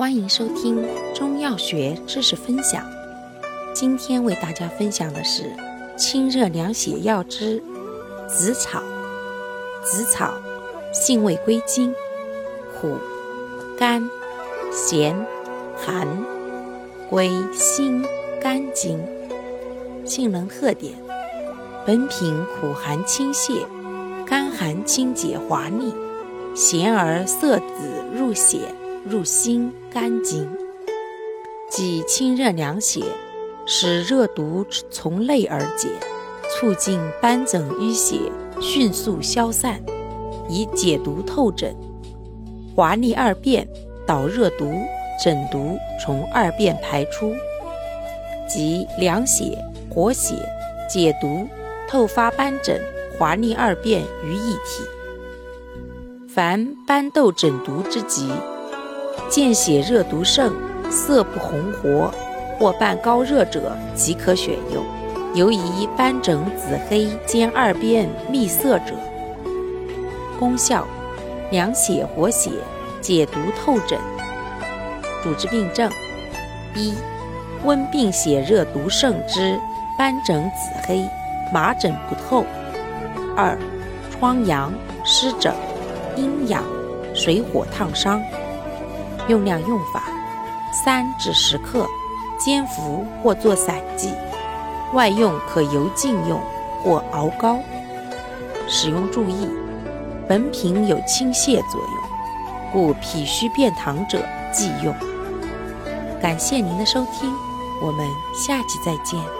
欢迎收听中药学知识分享。今天为大家分享的是清热凉血药之紫草。紫草性味归经：苦、甘、咸、寒，归心、肝经。性能特点：本品苦寒清泻，甘寒清解滑腻，咸而涩紫入血。入心肝经，即清热凉血，使热毒从内而解，促进斑疹淤血迅速消散，以解毒透疹。滑腻二便，导热毒、疹毒从二便排出，即凉血、活血、解毒、透发斑疹、滑腻二便于一体。凡斑痘疹毒之疾。见血热毒盛，色不红活，或伴高热者，即可选用。尤宜斑疹紫黑兼二边蜜色者。功效：凉血活血，解毒透疹。主治病症：一、温病血热毒盛之斑疹紫黑、麻疹不透；二、疮疡、湿疹、阴痒、水火烫伤。用量用法：三至十克，煎服或做散剂。外用可油浸用或熬膏。使用注意：本品有清泻作用，故脾虚便溏者忌用。感谢您的收听，我们下期再见。